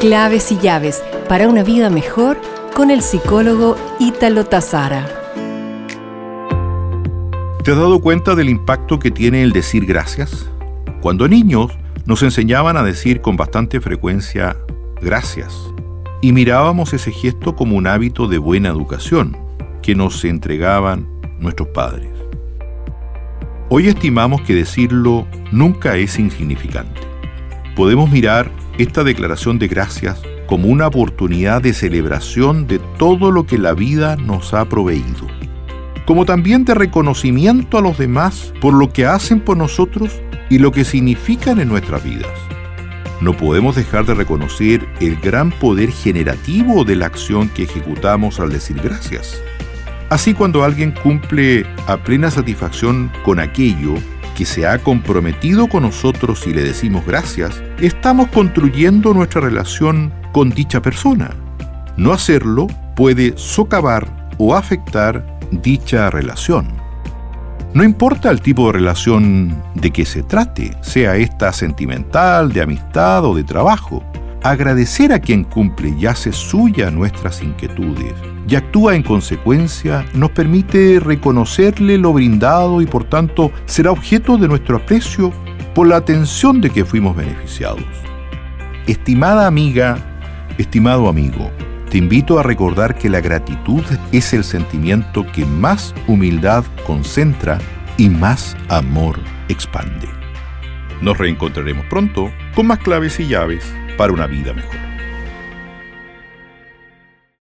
Claves y llaves para una vida mejor con el psicólogo Ítalo Tazara. ¿Te has dado cuenta del impacto que tiene el decir gracias? Cuando niños nos enseñaban a decir con bastante frecuencia gracias y mirábamos ese gesto como un hábito de buena educación que nos entregaban nuestros padres. Hoy estimamos que decirlo nunca es insignificante. Podemos mirar esta declaración de gracias como una oportunidad de celebración de todo lo que la vida nos ha proveído, como también de reconocimiento a los demás por lo que hacen por nosotros y lo que significan en nuestras vidas. No podemos dejar de reconocer el gran poder generativo de la acción que ejecutamos al decir gracias. Así cuando alguien cumple a plena satisfacción con aquello que se ha comprometido con nosotros y le decimos gracias, estamos construyendo nuestra relación con dicha persona. No hacerlo puede socavar o afectar dicha relación. No importa el tipo de relación de que se trate, sea esta sentimental, de amistad o de trabajo, agradecer a quien cumple y hace suya nuestras inquietudes y actúa en consecuencia nos permite reconocerle lo brindado y por tanto será objeto de nuestro aprecio por la atención de que fuimos beneficiados. Estimada amiga, estimado amigo, te invito a recordar que la gratitud es el sentimiento que más humildad concentra y más amor expande. Nos reencontraremos pronto con más claves y llaves para una vida mejor.